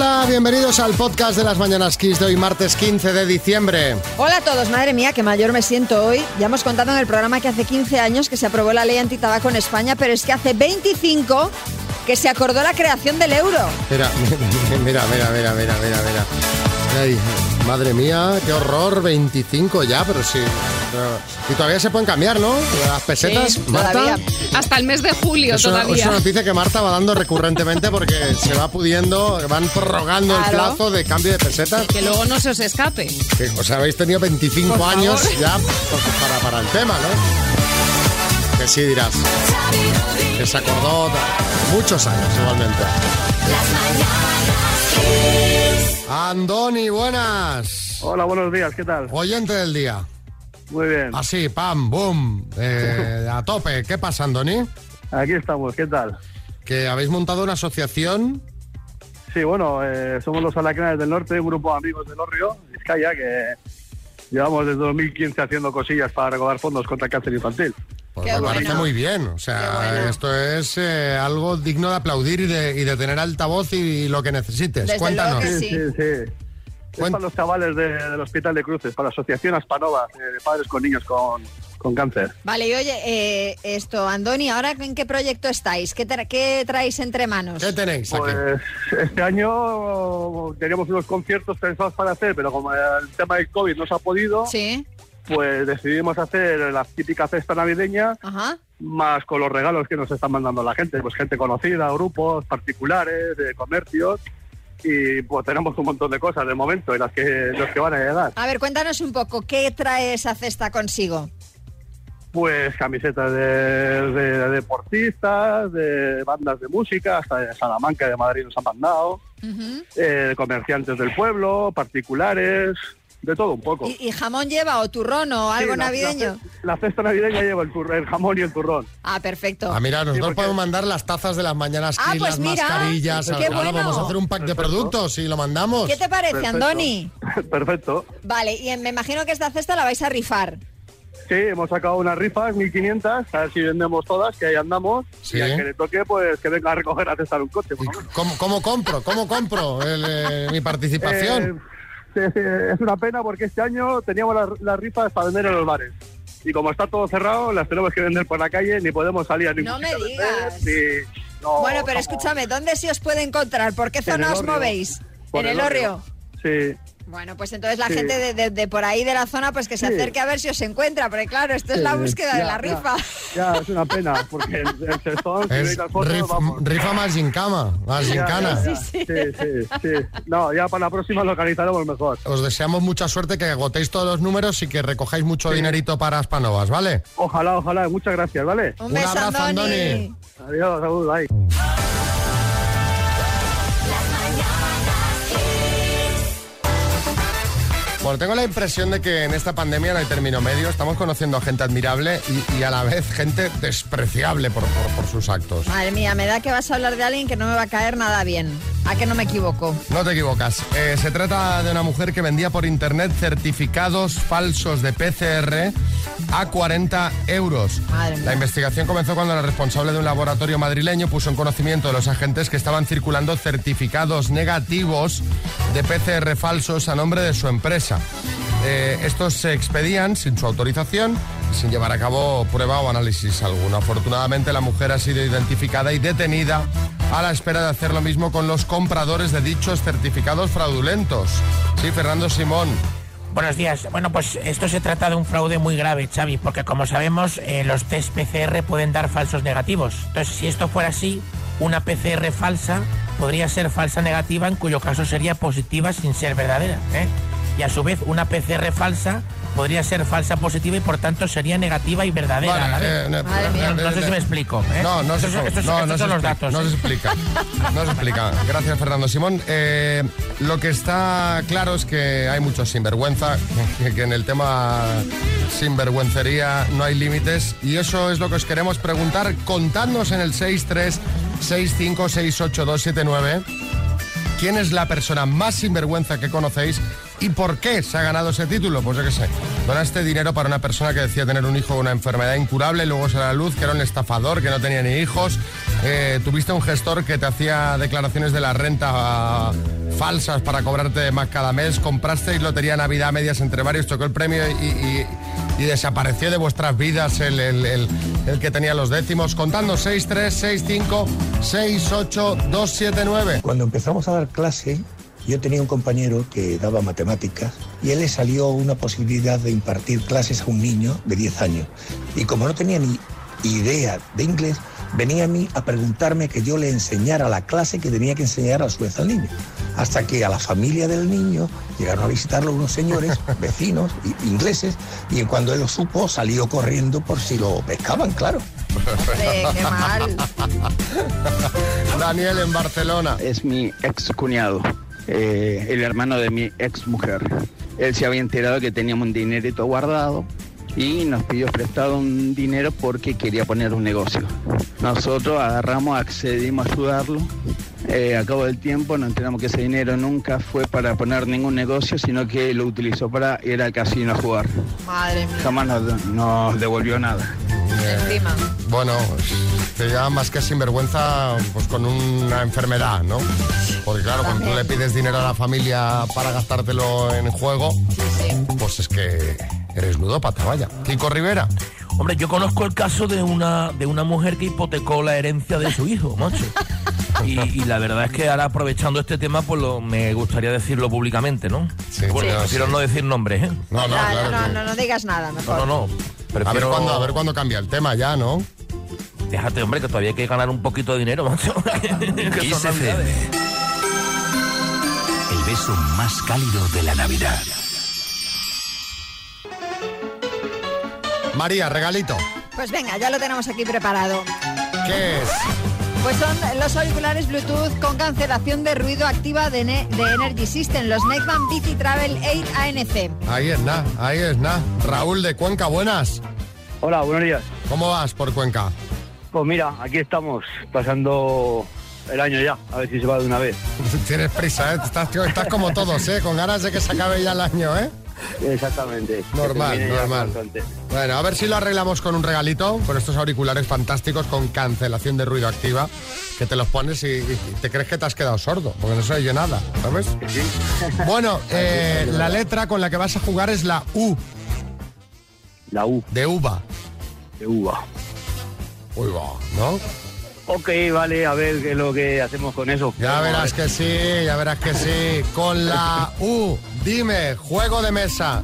Hola, bienvenidos al podcast de las Mañanas Kiss de hoy, martes 15 de diciembre. Hola a todos, madre mía, qué mayor me siento hoy. Ya hemos contado en el programa que hace 15 años que se aprobó la ley antitabaco en España, pero es que hace 25 que se acordó la creación del euro. Mira, mira, mira, mira, mira, mira, mira. Ay, madre mía, qué horror, 25 ya, pero sí. y todavía se pueden cambiar, ¿no? Las pesetas, Sí, Marta. Hasta el mes de julio Es una, todavía. es una noticia que Marta va dando recurrentemente porque se va pudiendo, van prorrogando el plazo de cambio de pesetas. Que luego no se os escape. Que, o sea, habéis tenido 25 Por favor. años ya para, para el tema, ¿no? Que sí dirás. Que se acordó muchos años igualmente. Andoni, buenas. Hola, buenos días, ¿qué tal? Oyente del día. Muy bien. Así, pam, boom, eh, a tope. ¿Qué pasa, Andoni? Aquí estamos, ¿qué tal? Que habéis montado una asociación. Sí, bueno, eh, somos los Alacranes del Norte, un grupo de amigos del Orrio, Vizcaya, que llevamos desde 2015 haciendo cosillas para recaudar fondos contra el cáncer infantil. Pues me bueno. parece muy bien. O sea, bueno. esto es eh, algo digno de aplaudir y de, y de tener altavoz y, lo que necesites. Desde Cuéntanos. que Sí, Sí. sí. Es para los chavales de- del Hospital de Cruces, para la Asociación Aspanova, eh, de padres con niños con, con cáncer. Vale, y oye, eh, esto, Andoni, ¿ahora en qué proyecto estáis? ¿Qué, tra- qué traéis entre manos? ¿Qué tenéis aquí? Pues este año teníamos unos conciertos pensados para hacer, pero como el tema del COVID no se ha podido, Sí, pues decidimos hacer la típica cesta navideña ajá. más con los regalos que nos están mandando la gente, pues gente conocida, grupos particulares, de comercios y pues tenemos un montón de cosas de momento en las que los que van a llegar. A ver, cuéntanos un poco, ¿qué trae esa cesta consigo? Pues camisetas de, de- de deportistas, de bandas de música, hasta de Salamanca, de Madrid nos han mandado, Ujú. eh, comerciantes del pueblo, particulares, de todo un poco. ¿Y, y jamón lleva o turrón o Sí, algo la- navideño? La, la cesta navideña lleva el, jamón y el turrón. Ah, perfecto. Ah, mira, nosotros porque- podemos mandar las tazas de las mañanas Ah, Kiss, pues las mira, mascarillas. qué bueno. Vamos a hacer un pack de productos y lo mandamos. ¿Qué te parece, Perfecto. Andoni? Perfecto. Vale, y me imagino que esta cesta la vais a rifar. Sí, hemos sacado unas rifas, 1500, a ver si vendemos todas, que ahí andamos. Sí. Y al que le toque, pues que venga a recoger a cestar un coche. por ¿Y lo menos. cómo, cómo compro? ¿Cómo compro el, eh, mi participación? Eh, es una pena porque este año teníamos las, las rifas para vender en los bares. Y como está todo cerrado, las tenemos que vender por la calle, ni podemos salir a ningún No me digas. vender, ni- no, bueno, pero escúchame, ¿dónde se os puede encontrar? ¿Por qué zona el os movéis? Por ¿En el Orrio? Sí. Bueno, pues entonces la Sí. gente de, de- de por ahí de la zona pues que se Sí. acerque a ver si os encuentra, porque claro, esto es la búsqueda de ya, la rifa. Ya, es una pena, porque el, el sextón, si Es veis las fotos, rif- vamos. rifa más gincama, más ya. Sí, sí, sí. No, ya para la próxima lo organizaremos mejor. Os deseamos mucha suerte, que agotéis todos los números y que recojáis mucho dinerito para Aspanovas, ¿vale? Ojalá, ojalá. Muchas gracias, ¿vale? Un Un beso, abrazo, Andoni. Andoni. Adiós, salud, bye. Bueno, tengo la impresión de que en esta pandemia no hay término medio. Estamos conociendo a gente admirable y, y a la vez gente despreciable por, por- por sus actos. Madre mía, me da que vas a hablar de alguien que no me va a caer nada bien. ¿A que no me equivoco? No te equivocas. Eh, se trata de una mujer que vendía por internet certificados falsos de PCR a 40 euros. Madre mía. La investigación comenzó cuando la responsable de un laboratorio madrileño puso en conocimiento de los agentes que estaban circulando certificados negativos de PCR falsos a nombre de su empresa. Eh, estos se expedían sin su autorización y sin llevar a cabo prueba o análisis alguno. Afortunadamente la mujer ha sido identificada y detenida a la espera de hacer lo mismo con los compradores de dichos certificados fraudulentos. Sí, Fernando Simón. Buenos días. Bueno, pues esto se trata de un fraude muy grave, Xavi, porque como sabemos, eh, los test PCR pueden dar falsos negativos. Entonces, si esto fuera así, una PCR falsa podría ser falsa negativa, en cuyo caso sería positiva sin ser verdadera. ¿eh? Y a su vez, una PCR falsa podría ser falsa positiva y por tanto sería negativa y verdadera a la vez. eh, no, Madre mía. No sé si me explico. ¿eh? No, no, se, Estos son- estos- no, estos no se son los explica, datos. No ¿eh? se explica. No se explica. Gracias, Fernando Simón. Eh, lo que está claro es que hay mucho sinvergüenza, que, que en el tema sinvergüencería no hay límites. Y eso es lo que os queremos preguntar. Contadnos en el 636568279 quién es la persona más sinvergüenza que conocéis y por qué se ha ganado ese título. Pues yo qué sé, donaste dinero para una persona que decía tener un hijo con una enfermedad incurable luego se a la luz que era un estafador, que no tenía ni hijos. Eh, tuviste un gestor que te hacía declaraciones de la renta ah, falsas para cobrarte más cada mes, comprasteis lotería Navidad medias entre varios, tocó el premio y- y desapareció de vuestras vidas el, el- el- que tenía los décimos, contando 6, 3, 6, 5, 6, 8, 2, 7, 9. Cuando empezamos a dar clase, yo tenía un compañero que daba matemáticas y él le salió una posibilidad de impartir clases a un niño de 10 años. Y como no tenía ni idea de inglés, venía a mí a preguntarme que yo le enseñara la clase que tenía que enseñar a su vez al niño. Hasta que a la familia del niño llegaron a visitarlo unos señores, vecinos, ingleses, y cuando él lo supo salió corriendo por si lo pescaban, claro. Hombre, qué mal. Daniel en Barcelona. es mi ex cuñado, eh, el hermano de mi ex mujer. Él se había enterado que teníamos un dinerito guardado y nos pidió prestado un dinero porque quería poner un negocio. Nosotros agarramos, accedimos a ayudarlo. Eh, a cabo del tiempo nos enteramos que ese dinero nunca fue para poner ningún negocio, sino que lo utilizó para ir al casino a jugar. Madre mía. Jamás nos, nos devolvió nada. Encima. Bueno, te llama más que sinvergüenza pues con una enfermedad, ¿no? Porque claro, cuando tú le pides dinero a la familia para gastártelo en juego, pues es que eres ludópata, vaya. Kiko Rivera. Hombre, yo conozco el caso de una, de una mujer que hipotecó la herencia de su hijo, macho. Y, y la verdad es que ahora aprovechando este tema, pues lo- me gustaría decirlo públicamente, ¿no? Sí, Bueno, sí. prefiero no decir nombres, ¿eh? No, no, No, claro. no, no, no digas nada, No, mejor. no, no. A ver, cuándo, a ver cuándo cambia el tema ya, ¿no? Déjate, hombre, que todavía hay que ganar un poquito de dinero, macho. Que son. El beso más cálido de la Navidad. María, regalito. Pues venga, ya lo tenemos aquí preparado. ¿Qué es? Pues son los auriculares Bluetooth con cancelación de ruido activa de, Ne- de Energy System, los Neckman BT Travel 8 ANC. Ahí es nada, ahí es nada. Raúl de Cuenca, buenas. Hola, buenos días. ¿Cómo vas por Cuenca? Pues mira, aquí estamos, pasando el año ya, a ver si se va de una vez. Tienes prisa, ¿eh? Estás, estás como todos, ¿eh? Con ganas de que se acabe ya el año, ¿eh? Exactamente. Normal, normal. Bueno, a ver si lo arreglamos con un regalito, con estos auriculares fantásticos con cancelación de ruido activa, que te los pones y, y te crees que te has quedado sordo, porque no se oye nada, ¿sabes? Sí. Bueno, eh, la letra con la que vas a jugar es la U, La U, de uva. de uva. Uy, va, ¿no? Ok, vale, a ver qué es lo que hacemos con eso. Ya verás ver. que sí, ya verás que sí. Con la U, dime, juego de mesa,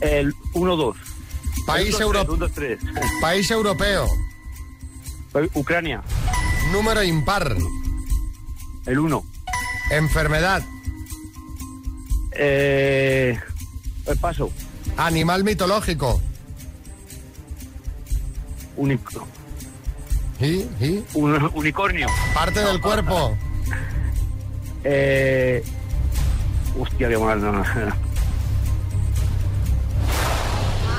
El 1-2. país, euro- 1, 2, 3. país europeo, Ucrania, número impar, el 1. enfermedad, Eh, el paso, animal mitológico. unico- ¿Y? ¿Y? un- unicornio. Parte del cuerpo. Eh, hostia, qué mal. no, no.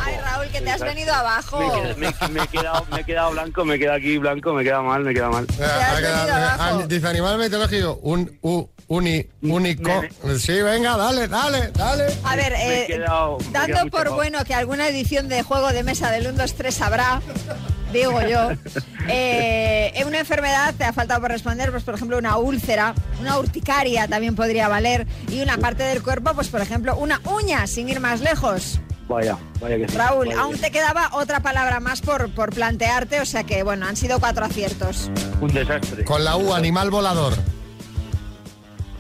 Ay, Raúl, que te has venido abajo. Me, me- me he quedado, me he quedado blanco, me queda aquí blanco, me queda mal, me queda mal. Eh, has ha quedado- venido abajo. ah, dice animal mitológico. Un, u, uni, único. Sí, venga, dale, dale, dale. A ver, eh, quedado- dando por bueno que alguna edición de juego de mesa del 1, 2, 3 habrá, digo yo, eh, una enfermedad te ha faltado por responder, pues por ejemplo una úlcera, una urticaria también podría valer, y una parte del cuerpo, pues por ejemplo una uña, sin ir más lejos. Vaya, vaya que sí. Raúl, vaya aún que te quedaba otra palabra más por, por plantearte, o sea que bueno, han sido cuatro aciertos. Un desastre. Con la U, animal volador.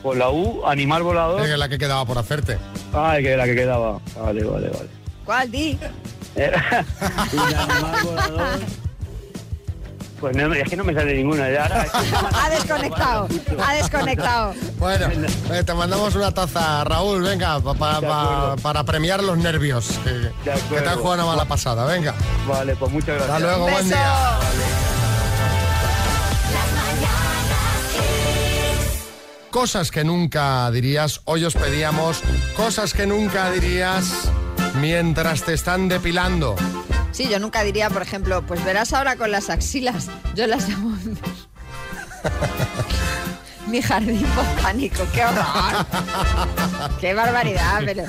Con la U, animal volador. Es la que quedaba por hacerte. Ay, que la que quedaba. Vale, vale, vale. ¿Cuál di? un animal volador. Pues no, es que no me sale ninguna. ya ahora- Ha desconectado, ha desconectado. Bueno, eh, te mandamos una taza, Raúl, venga, pa- para premiar los nervios. Que, De que te han jugado una mala pasada, venga. Vale, pues muchas gracias. Hasta luego, buen día. Cosas que nunca dirías, hoy os pedíamos cosas que nunca dirías mientras te están depilando. Sí, yo nunca diría, por ejemplo, pues verás ahora con las axilas. Yo las llamo mi jardín botánico. ¡Qué horror! ¡Qué barbaridad! Pero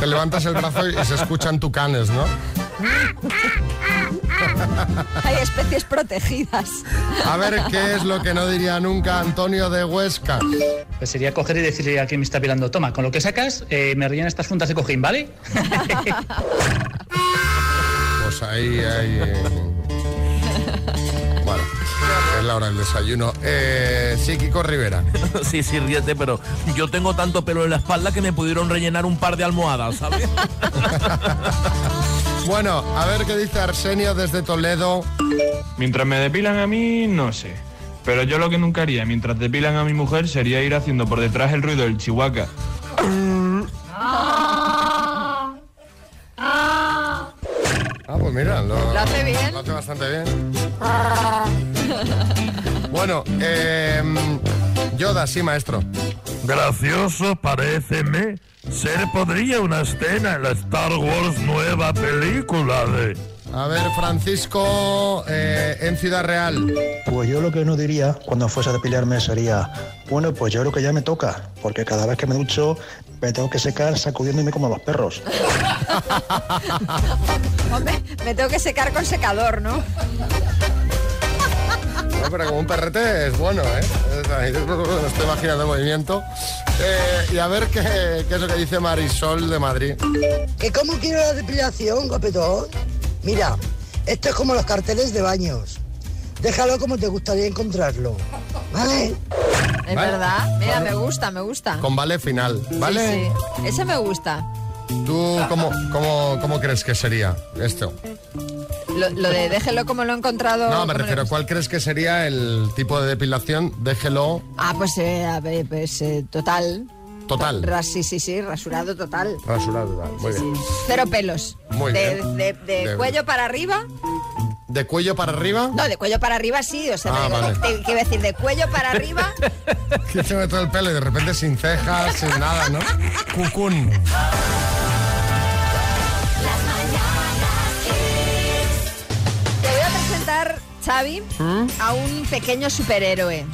Te levantas el brazo y se escuchan tucanes, ¿no? Hay especies protegidas. A ver qué es lo que no diría nunca Antonio de Huesca. Pues sería coger y decirle a quien me está pilando, toma, con lo que sacas, eh, me rellenan estas juntas de cojín, ¿vale? Ahí hay. eh, Bueno, es la hora del desayuno. Eh, sí, Kiko Rivera. sí, sí, ríete, pero yo tengo tanto pelo en la espalda que me pudieron rellenar un par de almohadas, ¿sabes? Bueno, a ver qué dice Arsenio desde Toledo. Mientras me depilan a mí, no sé. Pero yo lo que nunca haría mientras depilan a mi mujer sería ir haciendo por detrás el ruido del chihuahua. Pues mira, lo, Lo hace bien. Lo hace bastante bien. Bueno, eh, Yoda, sí, maestro. Gracioso paréceme ser podría una escena en la Star Wars nueva película de... A ver, Francisco, eh, en Ciudad Real. Pues yo lo que no diría cuando fuese a depilarme sería, bueno, pues yo creo que ya me toca, porque cada vez que me ducho me tengo que secar sacudiéndome como los perros. Hombre, me tengo que secar con secador, ¿no? No, pero como un perrete es bueno, ¿eh? Me estoy imaginando el movimiento. Eh, y a ver qué, qué es lo que dice Marisol de Madrid. ¿Que cómo quiero la depilación, guapetón? Mira, esto es como los carteles de baños. Déjalo como te gustaría encontrarlo. ¿Vale? Es Vale. verdad. Mira, me gusta, me gusta. Con vale final, ¿vale? Sí, sí. Ese me gusta. ¿Tú cómo, cómo, cómo crees que sería esto? Lo, lo de déjelo como lo he encontrado. No, me refiero, ¿cuál crees que sería el tipo de depilación? Déjelo Ah, pues, eh, a ver, pues eh, total. total. Ras- sí, sí, sí, rasurado total. Rasurado, total. Muy bien. Cero pelos. Muy de, bien. De, de De- cuello para arriba. ¿De cuello para arriba? No, de cuello para arriba sí. O sea, Ah, vale. de- ¿qué iba a decir? De cuello para arriba. Que se me todo el pelo y de repente sin cejas, sin nada, ¿no? Cucún. Te voy a presentar, Xavi, ¿Mm? a un pequeño superhéroe.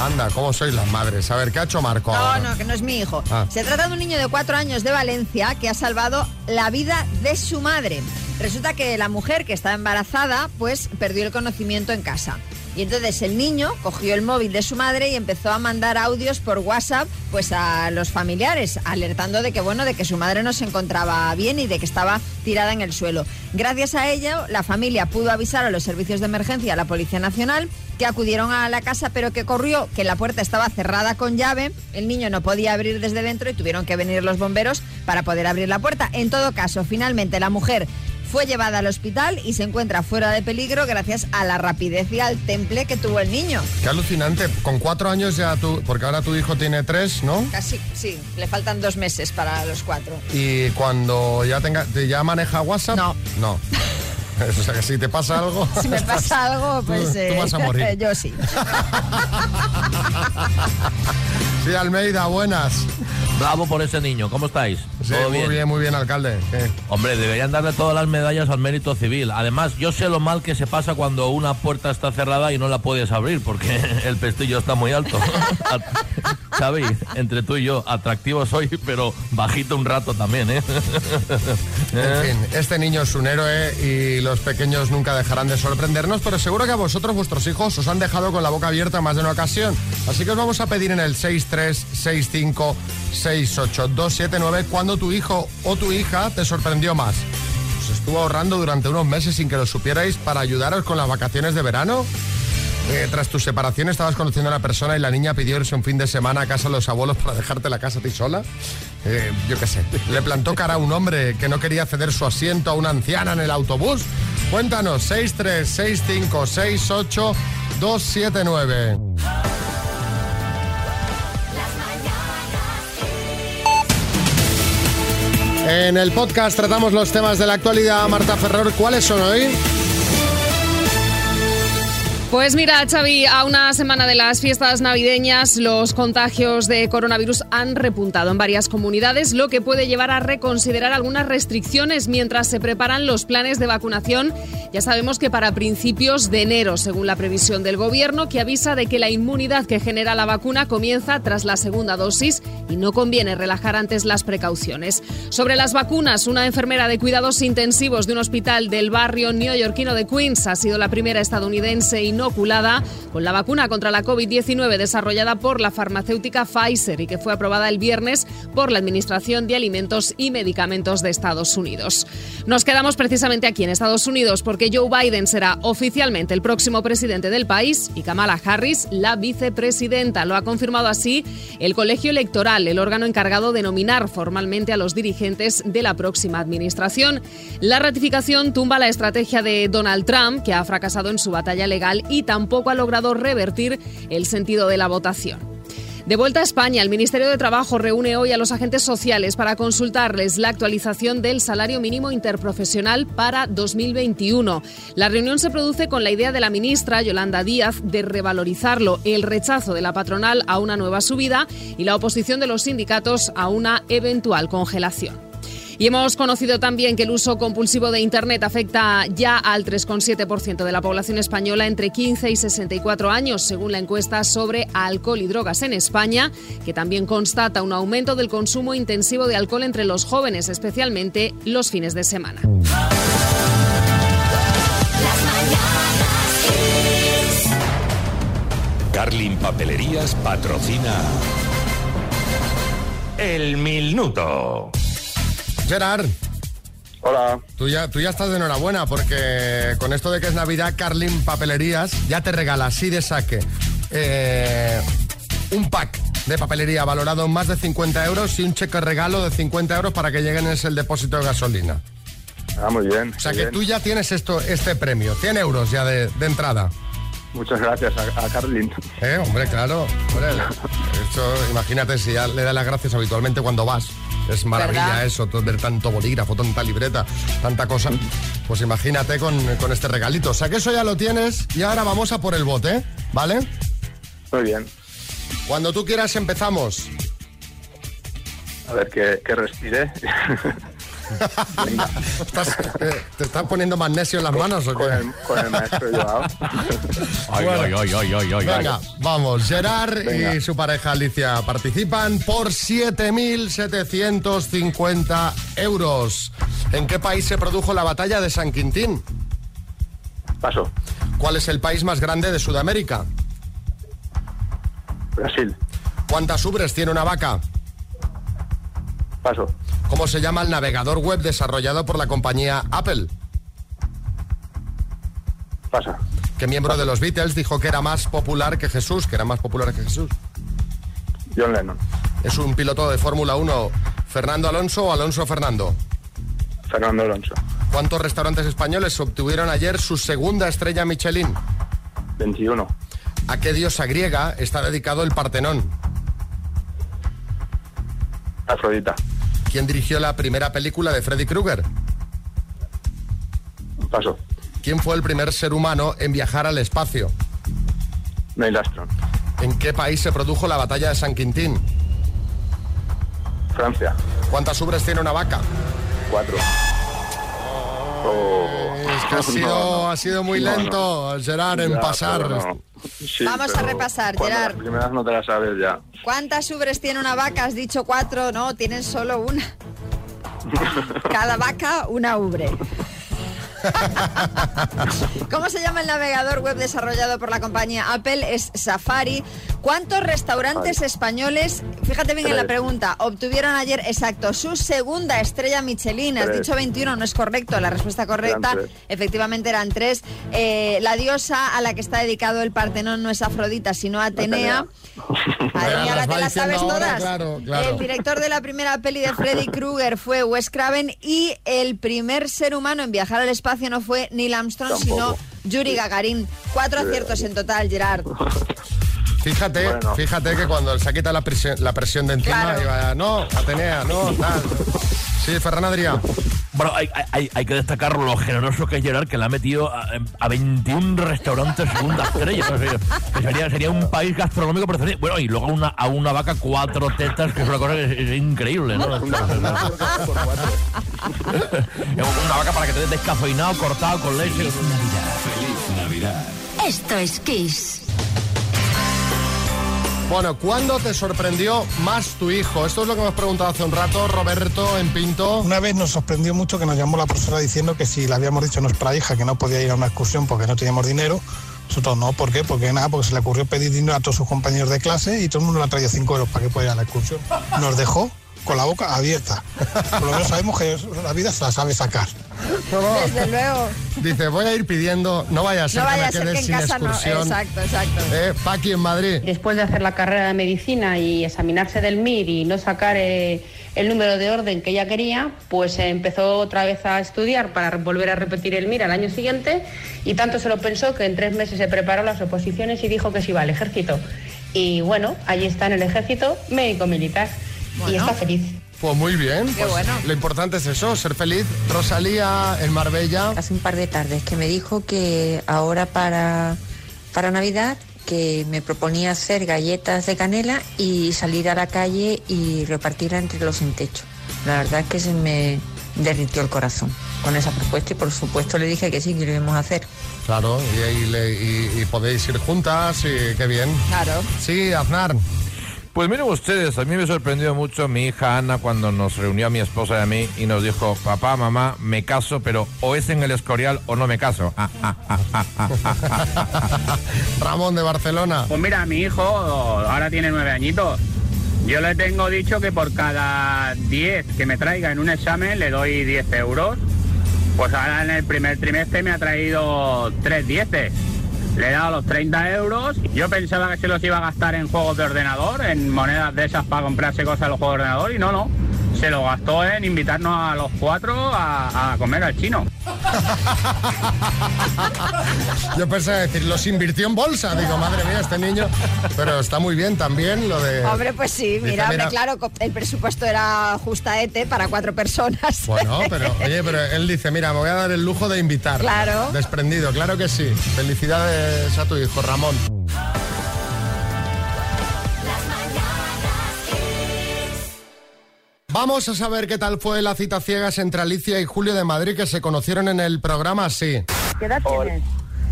Anda, ¿cómo sois las madres? A ver, ¿qué ha hecho Marco? No, ahora? no, que no es mi hijo. Ah. Se trata de un niño de cuatro años de Valencia que ha salvado la vida de su madre. Resulta que la mujer que estaba embarazada, pues perdió el conocimiento en casa. Y entonces el niño cogió el móvil de su madre y empezó a mandar audios por WhatsApp pues a los familiares, alertando de que bueno, de que su madre no se encontraba bien y de que estaba tirada en el suelo. Gracias a ello, la familia pudo avisar a los servicios de emergencia, a la Policía Nacional, que acudieron a la casa, pero que corrió que la puerta estaba cerrada con llave, el niño no podía abrir desde dentro y tuvieron que venir los bomberos para poder abrir la puerta. En todo caso, finalmente la mujer fue llevada al hospital y se encuentra fuera de peligro gracias a la rapidez y al temple que tuvo el niño. Qué alucinante. Con cuatro años ya tú, porque ahora tu hijo tiene tres, ¿no? Casi, sí, le faltan dos meses para los cuatro. Y cuando ya tenga, ¿te ya maneja WhatsApp? No. No. O sea que si te pasa algo. Si me pasa algo, pues tú vas a morir. yo sí. Sí, Almeida, buenas. Bravo por ese niño, ¿cómo estáis? Sí, ¿Todo muy bien? bien, muy bien, alcalde. ¿Qué? Hombre, deberían darle todas las medallas al mérito civil. Además, yo sé lo mal que se pasa cuando una puerta está cerrada y no la puedes abrir porque el pestillo está muy alto. Xavi, entre tú y yo, atractivo soy, pero bajito un rato también, ¿eh? En fin, este niño es un héroe y los pequeños nunca dejarán de sorprendernos, pero seguro que a vosotros, vuestros hijos, os han dejado con la boca abierta más de una ocasión. Así que os vamos a pedir en el 636568279 cuando tu hijo o tu hija te sorprendió más. ¿Os estuvo ahorrando durante unos meses sin que lo supierais para ayudaros con las vacaciones de verano? Eh, tras tu separación estabas conociendo a una persona y la niña pidió irse un fin de semana a casa de los abuelos para dejarte la casa a ti sola. Eh, yo qué sé. Le plantó cara a un hombre que no quería ceder su asiento a una anciana en el autobús. Cuéntanos, 636568279. En el podcast tratamos los temas de la actualidad. Marta Ferrer, ¿cuáles son hoy? Pues mira, Xavi, a una semana de las fiestas navideñas, los contagios de coronavirus han repuntado en varias comunidades, lo que puede llevar a reconsiderar algunas restricciones mientras se preparan los planes de vacunación. Ya sabemos que para principios de enero, según la previsión del gobierno, que avisa de que la inmunidad que genera la vacuna comienza tras la segunda dosis y no conviene relajar antes las precauciones. Sobre las vacunas, una enfermera de cuidados intensivos de un hospital del barrio neoyorquino de Queens ha sido la primera estadounidense inoculada con la vacuna contra la COVID-19 desarrollada por la farmacéutica Pfizer y que fue aprobada el viernes por la Administración de Alimentos y Medicamentos de Estados Unidos. Nos quedamos precisamente aquí en Estados Unidos porque Joe Biden será oficialmente el próximo presidente del país y Kamala Harris la vicepresidenta. Lo ha confirmado así el Colegio Electoral, el órgano encargado de nominar formalmente a los dirigentes de la próxima administración. La ratificación tumba la estrategia de Donald Trump, que ha fracasado en su batalla legal y tampoco ha logrado revertir el sentido de la votación. De vuelta a España, el Ministerio de Trabajo reúne hoy a los agentes sociales para consultarles la actualización del salario mínimo interprofesional para 2021. La reunión se produce con la idea de la ministra Yolanda Díaz de revalorizarlo, el rechazo de la patronal a una nueva subida y la oposición de los sindicatos a una eventual congelación. Y hemos conocido también que el uso compulsivo de Internet afecta ya al 3,7% de la población española entre 15 y 64 años, según la encuesta sobre alcohol y drogas en España, que también constata un aumento del consumo intensivo de alcohol entre los jóvenes, especialmente los fines de semana. Carlin Papelerías patrocina El Minuto. Gerard. Hola. Tú ya, tú ya estás de enhorabuena porque con esto de que es Navidad, Carlin Papelerías ya te regala así de saque eh, un pack de papelería valorado en más de 50 euros y un cheque regalo de 50 euros para que lleguen en el depósito de gasolina. Ah, muy bien. O sea que bien. tú ya tienes esto, este premio, 100 euros ya de, de entrada. Muchas gracias a, a Carlin. Eh, hombre, claro. Hombre, esto, imagínate si ya le das las gracias habitualmente cuando vas. Es maravilla ¿Verdad? eso, todo- ver tanto bolígrafo, tanta libreta, tanta cosa. Pues imagínate con, con este regalito. O sea que eso ya lo tienes y ahora vamos a por el bote, ¿vale? Muy bien. Cuando tú quieras empezamos. A ver, que, que respire. Estás, eh, ¿Te estás poniendo magnesio en las manos o qué? Con el, con el maestro Joao. Ay, Bueno. ay, ay, ay, ay, ay, Venga, ay. vamos. Gerard Venga. y su pareja Alicia participan por 7.750 euros. ¿En qué país se produjo la batalla de San Quintín? Paso. ¿Cuál es el país más grande de Sudamérica? Brasil. ¿Cuántas ubres tiene una vaca? Paso. ¿Cómo se llama el navegador web desarrollado por la compañía Apple? Pasa. ¿Qué miembro de los Beatles dijo que era más popular que Jesús? Que era más popular que Jesús. John Lennon. ¿Es un piloto de Fórmula 1 Fernando Alonso o Alonso Fernando? Fernando Alonso. ¿Cuántos restaurantes españoles obtuvieron ayer su segunda estrella Michelin? 21. ¿A qué diosa griega está dedicado el Partenón? Afrodita. ¿Quién dirigió la primera película de Freddy Krueger? Paso. ¿Quién fue el primer ser humano en viajar al espacio? Neil Armstrong. ¿En qué país se produjo la batalla de San Quintín? Francia. ¿Cuántas ubres tiene una vaca? Cuatro. Oh. Es que ha sido, No, no. ha sido muy no. lento, Gerard, en Ya, pasar. Sí, Vamos a repasar, Gerard. Las primeras no te las sabes ya. ¿Cuántas ubres tiene una vaca? Has dicho cuatro, no, tienen solo una. Cada vaca, una ubre. ¿Cómo se llama el navegador web desarrollado por la compañía Apple? Es Safari. ¿Cuántos restaurantes españoles, fíjate bien en la pregunta, obtuvieron ayer exacto su segunda estrella Michelin? Has Tres. dicho 21, no es correcto. La respuesta correcta, Eran efectivamente, eran tres. Eh, la diosa a la que está dedicado el Partenón no es Afrodita, sino Atenea. Mía, ahora te las sabes ahora, todas. claro, claro. El director de la primera peli de Freddy Krueger fue Wes Craven y el primer ser humano en viajar al espacio no fue Neil Armstrong, Tampoco. sino Yuri Gagarin. Cuatro aciertos en total, Gerard. Fíjate, Bueno. fíjate que cuando se quita la presión, la presión de encima, Claro. iba, no, Atenea, no, tal. Sí, Ferran Adrià. Bueno, hay, hay- hay que destacar lo generoso que es Gerard, que le ha metido a, a 21 restaurantes segunda estrella. O sea, que sería, sería un país gastronómico perfecto. Bueno, y luego una, a una vaca cuatro tetas, que es una cosa que es, es increíble, ¿no? una vaca para que te des descafeinado, cortado, con leche. Feliz Navidad. Esto es Kiss. Bueno, ¿cuándo te sorprendió más tu hijo? Esto es lo que hemos preguntado hace un rato, Roberto en Pinto. Una vez nos sorprendió mucho que nos llamó la profesora diciendo que si le habíamos dicho a nuestra hija que no podía ir a una excursión porque no teníamos dinero, nosotros no, ¿por qué? Porque nada, porque se le ocurrió pedir dinero a todos sus compañeros de clase y todo el mundo le ha traído 5 euros para que pueda ir a la excursión. Nos dejó con la boca abierta. Por lo menos sabemos que la vida se la sabe sacar. Desde luego. Dice, voy a ir pidiendo, no vaya a ser No que vaya me a ser quede que en sin casa no. excursión. Exacto, exacto. Eh, Paqui en Madrid. Después de hacer la carrera de medicina y examinarse del MIR y no sacar eh, el número de orden que ella quería, pues eh, empezó otra vez a estudiar para volver a repetir el MIR al año siguiente y tanto se lo pensó que en tres meses se preparó las oposiciones y dijo que se iba al ejército. Y bueno, allí está en el ejército médico militar y está feliz. Pues muy bien. Qué pues bueno. Lo importante es eso, ser feliz. Rosalía en Marbella. Hace un par de tardes que me dijo que ahora para, para Navidad que me proponía hacer galletas de canela y salir a la calle y repartirla entre los sin techo. La verdad es que se me derritió el corazón con esa propuesta y por supuesto le dije que sí, que lo íbamos a hacer. Claro, y- y podéis ir juntas y qué bien. Claro. Sí, Aznar. Pues miren ustedes, a mí me sorprendió mucho mi hija Ana cuando nos reunió a mi esposa y a mí y nos dijo, papá, mamá, me caso, pero o es en el Escorial o no me caso. Ah, ah, ah, ah, ah, ah, ah. Ramón de Barcelona. Pues mira, mi hijo ahora tiene nueve añitos. Yo le tengo dicho que por cada 10 que me traiga en un examen le doy 10 euros. Pues ahora en el primer trimestre me ha traído tres dieces. Le he dado los 30 euros. Yo pensaba que se los iba a gastar en juegos de ordenador, en monedas de esas para comprarse cosas a los juegos de ordenador y no, no. Se lo gastó en invitarnos a los cuatro a, a comer al chino. Yo pensé decir, los invirtió en bolsa. Digo, madre mía, este niño. Pero está muy bien también lo de. Hombre, pues sí, mira, hombre, claro, el presupuesto era justaete para cuatro personas. Bueno, pero oye, pero él dice, mira, me voy a dar el lujo de invitar. Claro. Desprendido, claro que sí. Felicidades a tu hijo, Ramón. Vamos a saber qué tal fue la cita ciegas entre Alicia y Julio de Madrid que se conocieron en el programa Sí. ¿Qué edad tienes?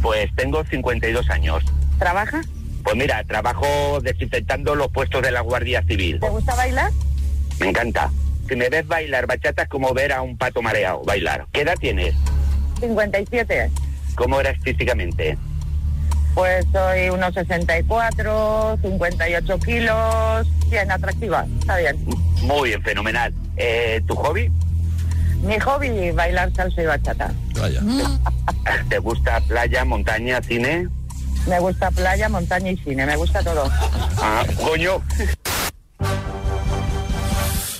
Pues tengo 52 años. ¿Trabajas? Pues mira, trabajo desinfectando los puestos de la Guardia Civil. ¿Te gusta bailar? Me encanta. Si me ves bailar bachata es como ver a un pato mareado bailar. ¿Qué edad tienes? 57. ¿Cómo eres físicamente? Pues soy unos 64, 58 kilos, bien atractiva, está bien. Muy bien, fenomenal. Eh, ¿Tu hobby? Mi hobby, bailar salsa y bachata. Vaya. ¿Te gusta playa, montaña, cine? Me gusta playa, montaña y cine, me gusta todo. Ah, coño.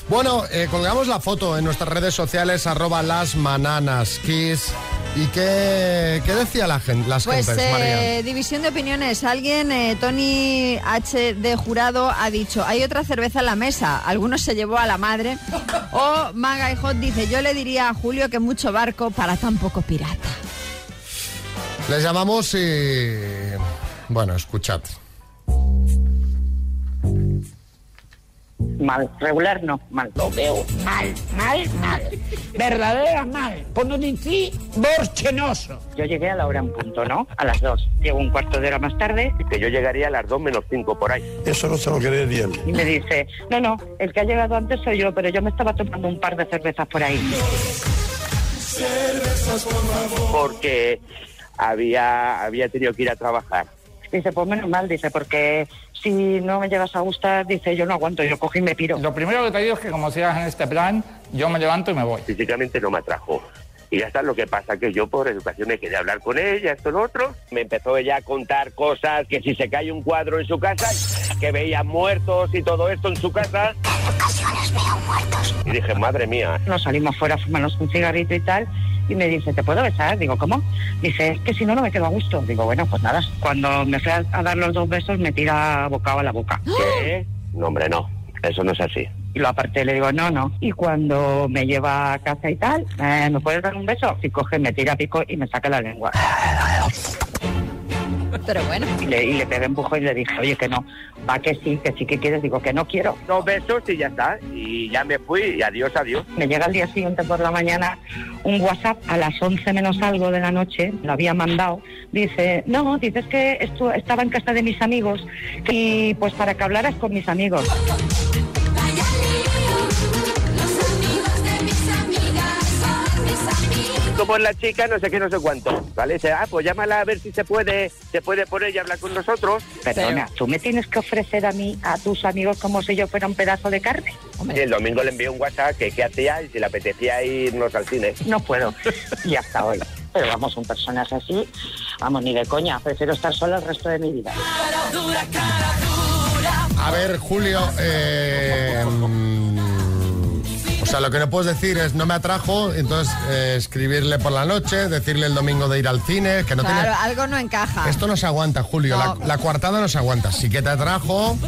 Bueno, eh, colgamos la foto en nuestras redes sociales, arroba las mananas kiss. ¿Y qué, qué decía la gente, las Pues gentes, María? eh, división de opiniones. Alguien, eh, Tony H. de Jurado, ha dicho, hay otra cerveza en la mesa. Algunos se llevó a la madre. O Maga y Hot dice, yo le diría a Julio que mucho barco para tan poco pirata. Les llamamos y... Bueno, escuchad. Mal, regular no, mal. Lo veo mal, mal, mal. Verdadera mal. Por no decir borchenoso. Yo llegué a la hora en punto, ¿no? A las dos. Llego un cuarto de hora más tarde Que yo llegaría a las 2 menos 5 por ahí. Eso no se lo cree él. y me dice, no, no, el que ha llegado antes soy yo, pero yo me estaba tomando un par de cervezas por ahí. Porque había, había tenido que ir a trabajar. Dice, pues menos mal, dice, porque si no me llegas a gustar, dice, yo no aguanto, yo cogí y me piro. Lo primero que te digo es que como sigas en este plan, yo me levanto y me voy. Físicamente no me atrajo. Y ya está, lo que pasa que yo por educación me quedé a hablar con ella, esto, lo otro. Me empezó ella a contar cosas, que si se cae un cuadro en su casa, que veía muertos y todo esto en su casa. ocasiones veo muertos. Y dije, madre mía. Nos salimos fuera a fumarnos un cigarrito y tal, y me dice, ¿te puedo besar? Digo, ¿cómo? Dice, es que si no, no me quedo a gusto. Digo, bueno, pues nada. Cuando me fui a, a dar los dos besos, me tira bocado a la boca. ¿Qué? No, hombre, no. Eso no es así. Y lo aparté, le digo, no, no. Y cuando me lleva a casa y tal, eh, ¿me puedes dar un beso? Y coge, me tira pico y me saca la lengua. Pero bueno. Y le, y le pegué empujo y le dije, oye, que no, va que sí, que sí que quieres. Digo, que no quiero. Dos besos y ya está. Y ya me fui y adiós, adiós. Me llega al día siguiente por la mañana un WhatsApp a las 11 menos algo de la noche, lo había mandado. Dice, no, dices que estu- estaba en casa de mis amigos y pues para que hablaras con mis amigos. Como es la chica, no sé qué, no sé cuánto. ¿Vale? Dice, ah, pues llámala a ver si se puede, se puede poner y hablar con nosotros. Perdona, ¿tú me tienes que ofrecer a mí, a tus amigos, como si yo fuera un pedazo de carne? Y el domingo le envié un WhatsApp que qué hacía y si le apetecía irnos al cine. No puedo. Y hasta hoy. Pero vamos, un personaje así, vamos, ni de coña. Prefiero estar sola el resto de mi vida. A ver, Julio, eh, sea, lo que no puedes decir es no me atrajo, entonces eh, escribirle por la noche, decirle el domingo de ir al cine, que no claro, tiene... algo no encaja. Esto no se aguanta, Julio, No. la, la coartada no se aguanta. Sí que te atrajo,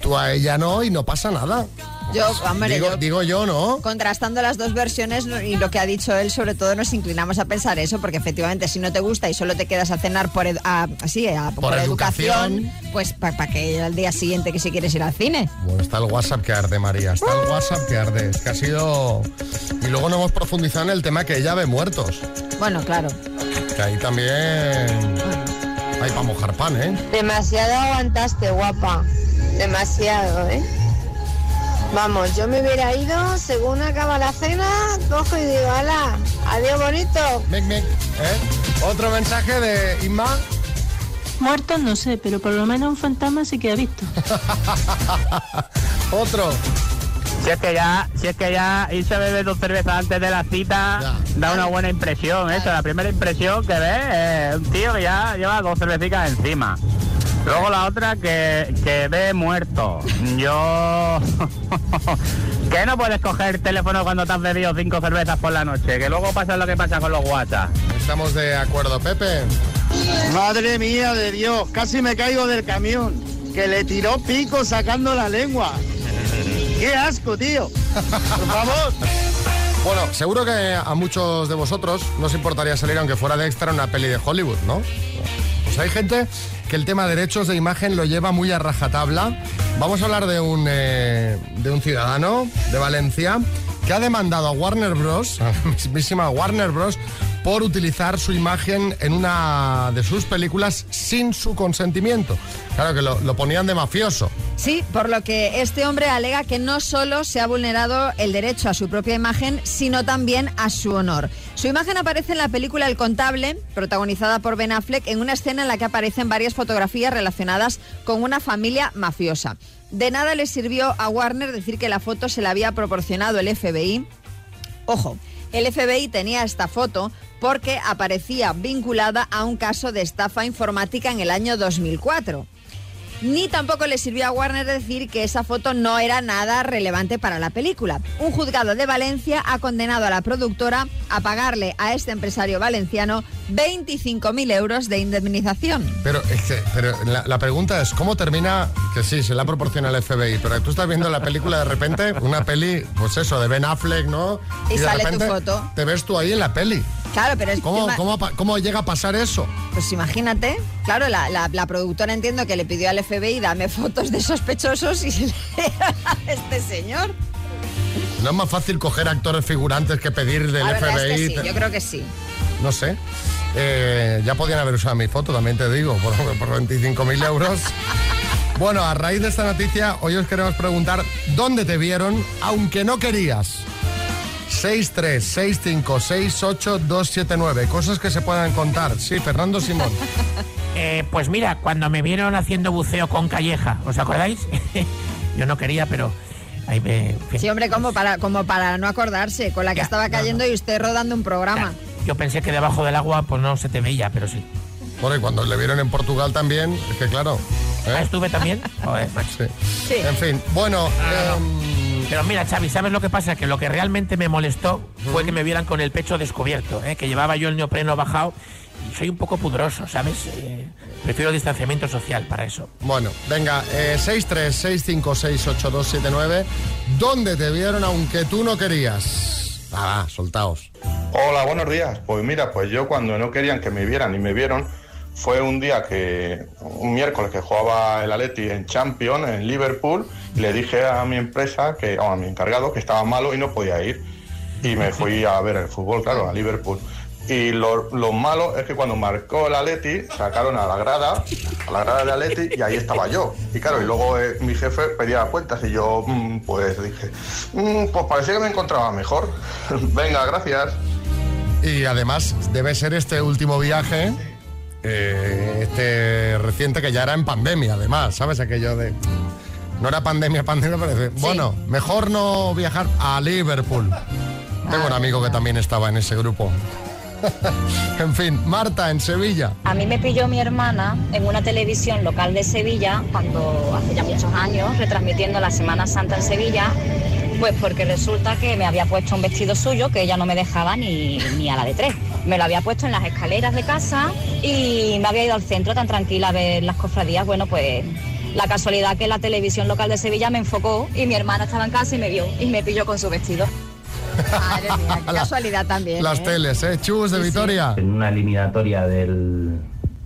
tú a ella no y no pasa nada. Yo, hombre, digo, yo- digo yo, ¿no? Contrastando las dos versiones y lo que ha dicho él, sobre todo nos inclinamos a pensar eso, porque efectivamente si no te gusta y solo te quedas a cenar por, a- sí, a- por educación. educación, pues para que al día siguiente que si quieres ir al cine. Bueno, está el WhatsApp que arde, María. Está el WhatsApp que arde. Es que ha sido... Y luego no hemos profundizado en el tema que ella ve muertos. Bueno, claro. Que ahí también... Hay para mojar pan, ¿eh? Demasiado aguantaste, guapa. Demasiado, ¿eh? Vamos, yo me hubiera ido, según acaba la cena, cojo y digo, hala, adiós bonito. ¿eh? Otro mensaje de Inma. Muertos no sé, pero por lo menos un fantasma sí que ha visto. Otro. Si es que ya, si es que ya irse a beber dos cervezas antes de la cita da una buena impresión, eso, la primera impresión que ves es un tío que ya lleva dos cervecitas encima. Luego la otra que, que ve muerto. Yo... que no puedes coger el teléfono cuando te has bebido cinco cervezas por la noche, que luego pasa lo que pasa con los WhatsApp. Estamos de acuerdo, Pepe. Madre mía de Dios, casi me caigo del camión. Que le tiró pico sacando la lengua. ¡Qué asco, tío! Por favor. Bueno, seguro que a muchos de vosotros no os importaría salir aunque fuera de extra en una peli de Hollywood, ¿no? Pues hay gente que el tema derechos de imagen lo lleva muy a rajatabla. Vamos a hablar de un, eh, de un ciudadano de Valencia que ha demandado a Warner Bros., a la mismísima Warner Bros., por utilizar su imagen en una de sus películas sin su consentimiento. Claro que lo, ponían de mafioso. Sí, por lo que este hombre alega que no solo se ha vulnerado el derecho a su propia imagen, sino también a su honor. Su imagen aparece en la película El Contable, protagonizada por Ben Affleck, en una escena en la que aparecen varias fotografías relacionadas con una familia mafiosa. De nada le sirvió a Warner decir que la foto se la había proporcionado el FBI. Ojo, el FBI tenía esta foto porque aparecía vinculada a un caso de estafa informática en el año 2004. Ni tampoco le sirvió a Warner decir que esa foto no era nada relevante para la película. Un juzgado de Valencia ha condenado a la productora a pagarle a este empresario valenciano 25.000 euros de indemnización. Pero, es que, pero la, la pregunta es, ¿cómo termina? Que sí, se la proporciona el FBI, pero tú estás viendo la película de repente, una peli, pues eso, de Ben Affleck, ¿no? Y sale tu repente foto. Te ves tú ahí en la peli. Claro, pero es ¿Cómo, cómo, llega a pasar eso? Pues imagínate, claro, la, la- la productora entiendo que le pidió al FBI dame fotos de sospechosos y se le a este señor. No es más fácil coger actores figurantes que pedir del La FBI. es que sí, te- yo creo que sí. No sé. Eh, ya podían haber usado mi foto, también te digo, por, por 25.000 euros. Bueno, a raíz de esta noticia, hoy os queremos preguntar dónde te vieron, aunque no querías. 636568279. Cosas que se puedan contar. Sí, Fernando Simón. Eh, pues mira, cuando me vieron haciendo buceo con Calleja, ¿os acordáis? Yo no quería, pero ahí me... Sí, hombre, como para, como para no acordarse, con la que Ya, estaba no, cayendo y usted rodando un programa. Yo pensé que debajo del agua pues no se te veía, pero sí. Bueno, y cuando le vieron en Portugal también, es que claro. ¿eh? ¿Ah, estuve también? Joder, macho. Sí. En fin, bueno, em, Pero mira, Xavi, ¿sabes lo que pasa? Que lo que realmente me molestó fue que me vieran con el pecho descubierto, ¿eh? que llevaba yo el neopreno bajado y soy un poco pudroso, ¿sabes? Eh, prefiero distanciamiento social para eso. Bueno, venga, eh, 636568279. ¿Dónde te vieron aunque tú no querías? Ah, va, soltaos. Hola, buenos días. Pues mira, pues yo cuando no querían que me vieran y me vieron, fue un día que, un miércoles que jugaba el Atleti en Champions, en Liverpool, y le dije a mi empresa, que, o a mi encargado, que estaba malo y no podía ir. Y me fui a ver el fútbol, claro, a Liverpool. Y lo, lo malo es que cuando marcó el Atleti, sacaron a la grada, a la grada de Atleti, y ahí estaba yo. Y claro, y luego eh, mi jefe pedía cuentas y yo, mm, pues dije, "Mm, pues parecía que me encontraba mejor. Venga, gracias. Y además debe ser este último viaje, eh, este reciente que ya era en pandemia, además, ¿sabes? Aquello de... No era pandemia, pandemia, parece. Bueno, mejor no viajar a Liverpool. Tengo un amigo que también estaba en ese grupo. en fin, Marta, en Sevilla. A mí me pilló mi hermana en una televisión local de Sevilla, cuando hace ya muchos años, retransmitiendo la Semana Santa en Sevilla, pues porque resulta que me había puesto un vestido suyo que ella no me dejaba ni, ni a la de tres. Me lo había puesto en las escaleras de casa y me había ido al centro tan tranquila a ver las cofradías. Bueno, pues la casualidad que la televisión local de Sevilla me enfocó y mi hermana estaba en casa y me vio y me pilló con su vestido. Madre mía, qué casualidad también. Las ¿eh? teles, ¿eh? Chus de Vitoria. En una eliminatoria del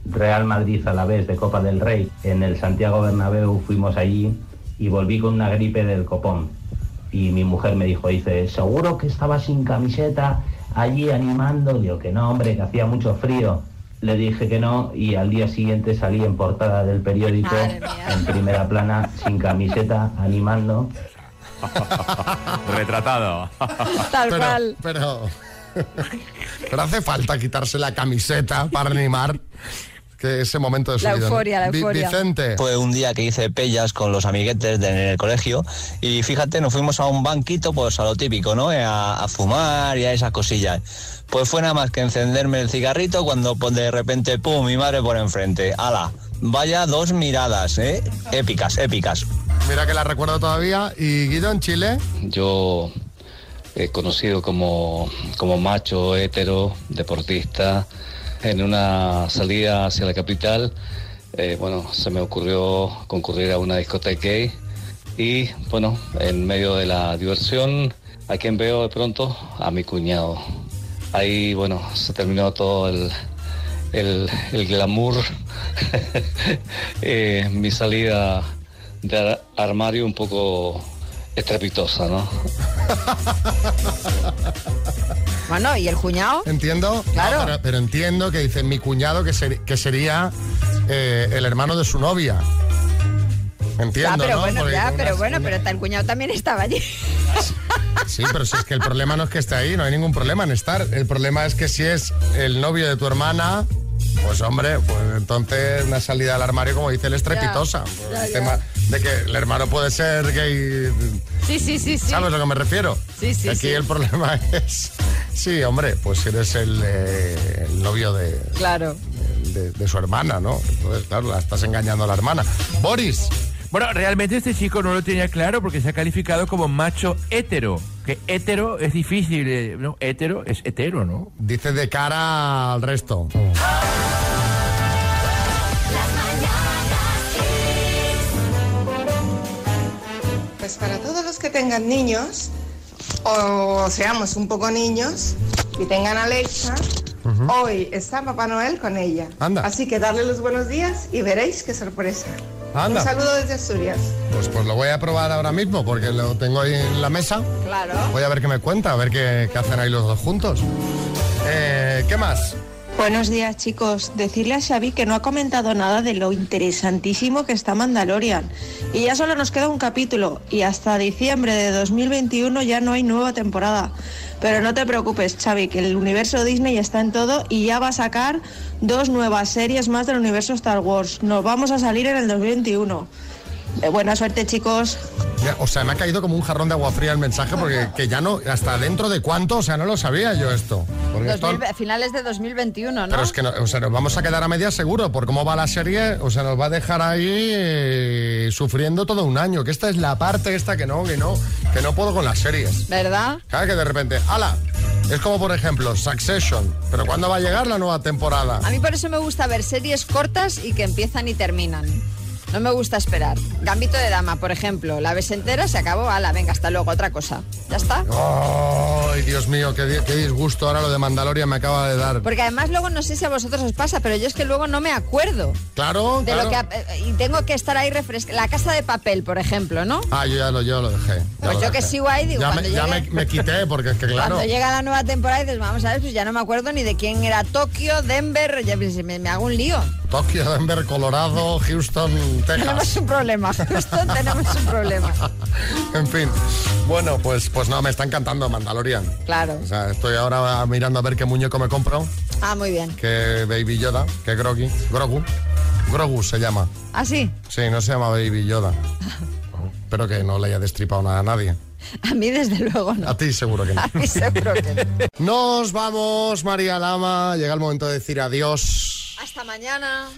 Real Madrid a la vez de Copa del Rey en el Santiago Bernabéu fuimos allí y volví con una gripe del copón. Y mi mujer me dijo, dice, ¿seguro que estaba sin camiseta allí animando? Digo que no, hombre, que hacía mucho frío. Le dije que no y al día siguiente salí en portada del periódico en primera plana sin camiseta animando. Retratado. Tal pero, cual. Pero, pero hace falta quitarse la camiseta para animar que ese momento de su La vida, ¿no? euforia, la euforia. Vicente. Fue un día que hice pellas con los amiguetes de- en el colegio y fíjate, nos fuimos a un banquito, pues a lo típico, ¿no? A, a fumar y a esas cosillas. Pues fue nada más que encenderme el cigarrito cuando pues, de repente, pum, mi madre por enfrente. ¡Hala! Vaya dos miradas, ¿eh? Épicas, épicas. Mira que la recuerdo todavía. ¿Y Guido en Chile? Yo he conocido como, como macho, hetero, deportista, en una salida hacia la capital, eh, bueno, se me ocurrió concurrir a una discoteca gay y, bueno, en medio de la diversión, ¿a quien veo de pronto? A mi cuñado. Ahí, bueno, se terminó todo el, el, el glamour, Eh, mi salida de ar- armario un poco estrepitosa, ¿no? Bueno, ¿y el cuñado? Entiendo. Claro. No, pero, pero entiendo que dice mi cuñado que, ser- que sería eh, el hermano de su novia. Entiendo, ya, pero ¿no? bueno, Porque ya, unas- pero bueno, pero el cuñado también estaba allí. Sí, pero si es que el problema no es que esté ahí, no hay ningún problema en estar. El problema es que si es el novio de tu hermana, pues hombre, pues entonces una salida al armario, como dice él, es trepitosa. Por ya, el ya. tema de que el hermano puede ser gay. Sí, sí, sí, sí. ¿Sabes a lo que me refiero? Sí, sí, Aquí sí. el problema es. Sí, hombre, pues eres el, eh, el novio de, Claro. de, de su hermana, ¿no? Entonces, claro, la estás engañando a la hermana. Boris. Bueno, realmente este chico no lo tenía claro porque se ha calificado como macho hetero. Que hetero es difícil, eh, ¿no? Hetero es hetero, ¿no? Dice de cara al resto. Pues para todos los que tengan niños, o seamos un poco niños, y tengan Alexa, hoy está Papá Noel con ella. Anda. Así que darle los buenos días y veréis qué sorpresa. Anda. Un saludo desde Asturias. Pues, pues lo voy a probar ahora mismo porque lo tengo ahí en la mesa. Claro. Voy a ver qué me cuenta, a ver qué, qué hacen ahí los dos juntos. Eh, ¿Qué más? Buenos días, chicos. Decirle a Xavi que no ha comentado nada de lo interesantísimo que está Mandalorian. Y ya solo nos queda un capítulo y hasta diciembre de 2021 ya no hay nueva temporada. Pero no te preocupes, Xavi, que el universo Disney está en todo y ya va a sacar dos nuevas series más del universo Star Wars. Nos vamos a salir en el 2021. Eh, buena suerte, chicos. Ya, O sea, me ha caído como un jarrón de agua fría el mensaje porque que ya no, hasta dentro de cuánto, o sea, no lo sabía yo esto. Porque esto- 2000 finales de 2021, ¿no? pero es que no- o sea, nos vamos a quedar a media seguro por cómo va la serie, o sea, nos va a dejar ahí eh, sufriendo todo un año, que esta es la parte esta que no, que no, que no puedo con las series. ¿Verdad? Claro que de repente, ¡hala! Es como por ejemplo Succession, pero ¿cuándo va a llegar la nueva temporada? A mí por eso me gusta ver series cortas y que empiezan y terminan. No me gusta esperar. Gambito de Dama, por ejemplo. La ves entera, se acabó, ala, venga, hasta luego, otra cosa. ¿Ya está? ¡Ay, Dios mío, qué, di- qué disgusto ahora lo de Mandalorian me acaba de dar! Porque además luego no sé si a vosotros os pasa, pero yo es que luego no me acuerdo Claro, de claro. lo que... Y tengo que estar ahí refrescando. La casa de papel, por ejemplo, ¿no? Ah, yo ya lo, yo lo dejé. Pues lo yo que sigo ahí, digo, Ya, cuando me, ya llegue- me- me quité, porque es que claro. Cuando llega la nueva temporada dices, vamos a ver, pues ya no me acuerdo ni de quién era Tokio, Denver, ya me, me- me hago un lío. Tokio, Denver, Colorado, Houston, Tenemos Texas. un problema, justo tenemos un problema. En fin. Bueno, pues, pues no, me está encantando Mandalorian. Claro. O sea, estoy ahora mirando a ver qué muñeco me compro. Ah, muy bien. Que Baby Yoda, que Groggy. Grogu. Grogu se llama. ¿Ah, sí? Sí, no se llama Baby Yoda. Espero que no le haya destripado nada a nadie. A mí desde luego no. A ti seguro que no. A mí seguro que no. Nos vamos, María Lama. Llega el momento de decir adiós. Hasta mañana.